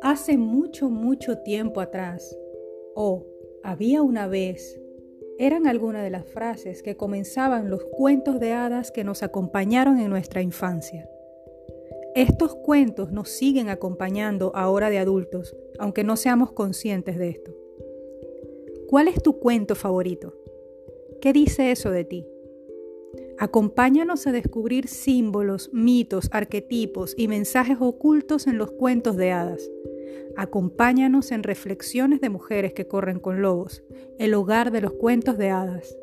Hace mucho, mucho tiempo atrás, o había una vez, eran algunas de las frases que comenzaban los cuentos de hadas que nos acompañaron en nuestra infancia. Estos cuentos nos siguen acompañando ahora de adultos, aunque no seamos conscientes de esto. ¿Cuál es tu cuento favorito? ¿Qué dice eso de ti? Acompáñanos a descubrir símbolos, mitos, arquetipos y mensajes ocultos en los cuentos de hadas. Acompáñanos en Reflexiones de Mujeres que Corren con Lobos, el hogar de los cuentos de hadas.